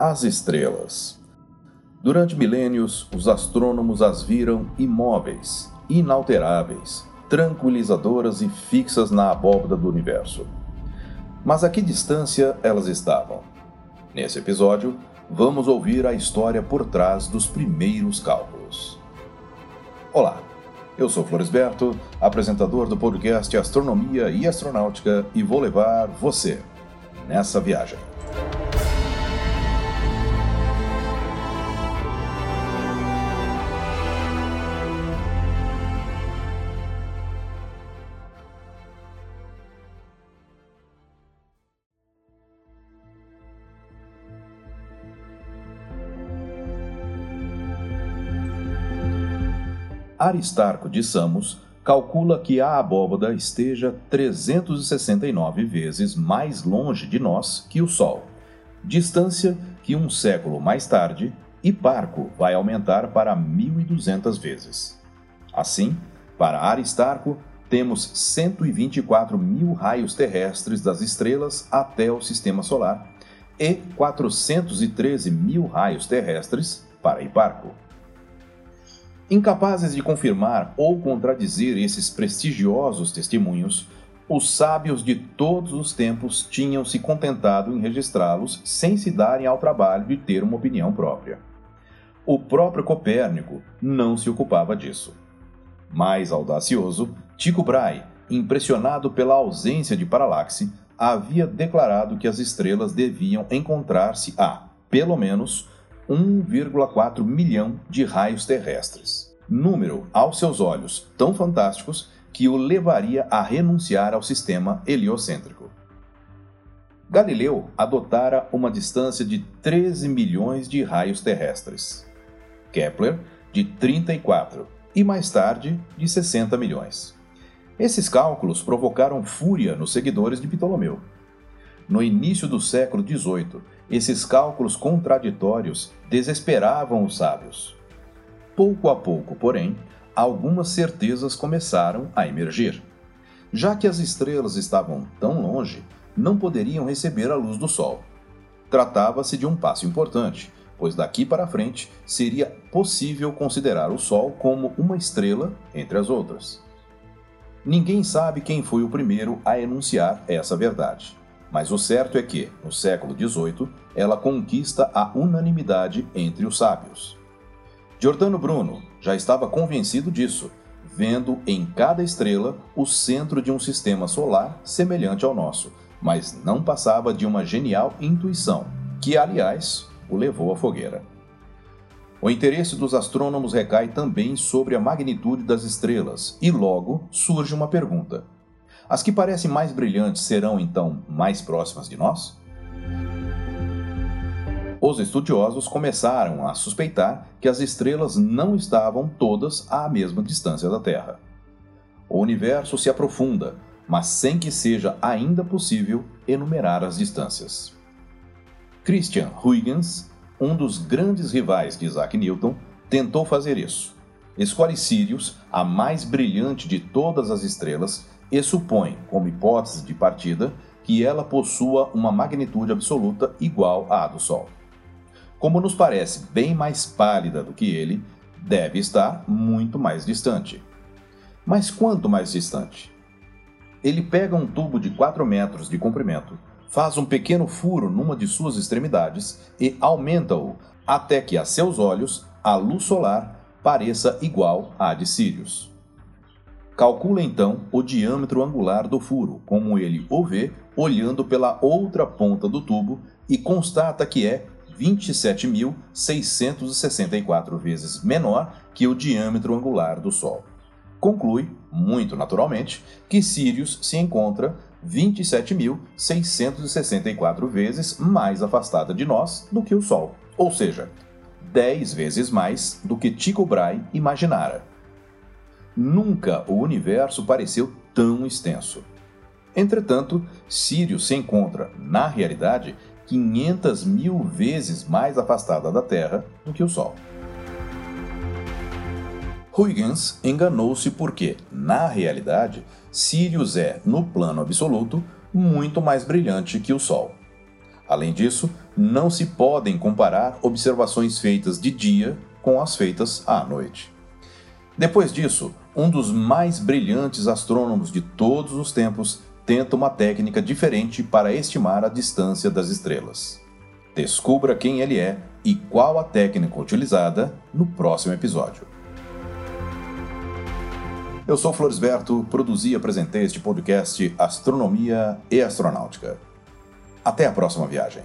As estrelas. Durante milênios, os astrônomos as viram imóveis, inalteráveis, tranquilizadoras e fixas na abóbada do universo. Mas a que distância elas estavam? Nesse episódio, vamos ouvir a história por trás dos primeiros cálculos. Olá, eu sou Floresberto, apresentador do podcast Astronomia e Astronáutica, e vou levar você nessa viagem. Aristarco de Samos calcula que a abóbada esteja 369 vezes mais longe de nós que o Sol, distância que um século mais tarde Hiparco vai aumentar para 1.200 vezes. Assim, para Aristarco, temos 124 mil raios terrestres das estrelas até o Sistema Solar e 413 mil raios terrestres para Hiparco. Incapazes de confirmar ou contradizer esses prestigiosos testemunhos, os sábios de todos os tempos tinham se contentado em registrá-los sem se darem ao trabalho de ter uma opinião própria. O próprio Copérnico não se ocupava disso. Mais audacioso, Tycho Brahe, impressionado pela ausência de paralaxe, havia declarado que as estrelas deviam encontrar-se a, pelo menos, 1,4 milhão de raios terrestres. Número, aos seus olhos, tão fantásticos que o levaria a renunciar ao sistema heliocêntrico. Galileu adotara uma distância de 13 milhões de raios terrestres. Kepler, de 34, e mais tarde, de 60 milhões. Esses cálculos provocaram fúria nos seguidores de Ptolomeu. No início do século XVIII, esses cálculos contraditórios desesperavam os sábios. Pouco a pouco, porém, algumas certezas começaram a emergir. Já que as estrelas estavam tão longe, não poderiam receber a luz do Sol. Tratava-se de um passo importante, pois daqui para frente seria possível considerar o Sol como uma estrela entre as outras. Ninguém sabe quem foi o primeiro a enunciar essa verdade. Mas o certo é que, no século XVIII, ela conquista a unanimidade entre os sábios. Giordano Bruno já estava convencido disso, vendo em cada estrela o centro de um sistema solar semelhante ao nosso, mas não passava de uma genial intuição, que, aliás, o levou à fogueira. O interesse dos astrônomos recai também sobre a magnitude das estrelas, e logo surge uma pergunta: as que parecem mais brilhantes serão então mais próximas de nós? Os estudiosos começaram a suspeitar que as estrelas não estavam todas à mesma distância da Terra. O universo se aprofunda, mas sem que seja ainda possível enumerar as distâncias. Christian Huygens, um dos grandes rivais de Isaac Newton, tentou fazer isso. Escolhe Sirius, a mais brilhante de todas as estrelas, e supõe, como hipótese de partida, que ela possua uma magnitude absoluta igual à do Sol. Como nos parece bem mais pálida do que ele, deve estar muito mais distante. Mas quanto mais distante? Ele pega um tubo de 4 metros de comprimento, faz um pequeno furo numa de suas extremidades e aumenta-o até que a seus olhos a luz solar pareça igual à de Sirius. Calcula então o diâmetro angular do furo, como ele o vê olhando pela outra ponta do tubo e constata que é 27.664 vezes menor que o diâmetro angular do Sol. Conclui, muito naturalmente, que Sirius se encontra 27.664 vezes mais afastada de nós do que o Sol, ou seja, 10 vezes mais do que Tycho Brahe imaginara. Nunca o universo pareceu tão extenso. Entretanto, Sirius se encontra, na realidade, 500 mil vezes mais afastada da Terra do que o Sol. Huygens enganou-se porque, na realidade, Sirius é, no plano absoluto, muito mais brilhante que o Sol. Além disso, não se podem comparar observações feitas de dia com as feitas à noite. Depois disso, um dos mais brilhantes astrônomos de todos os tempos tenta uma técnica diferente para estimar a distância das estrelas. Descubra quem ele é e qual a técnica utilizada no próximo episódio. Eu sou Floresberto, produzi e apresentei este podcast Astronomia e Astronáutica. Até a próxima viagem.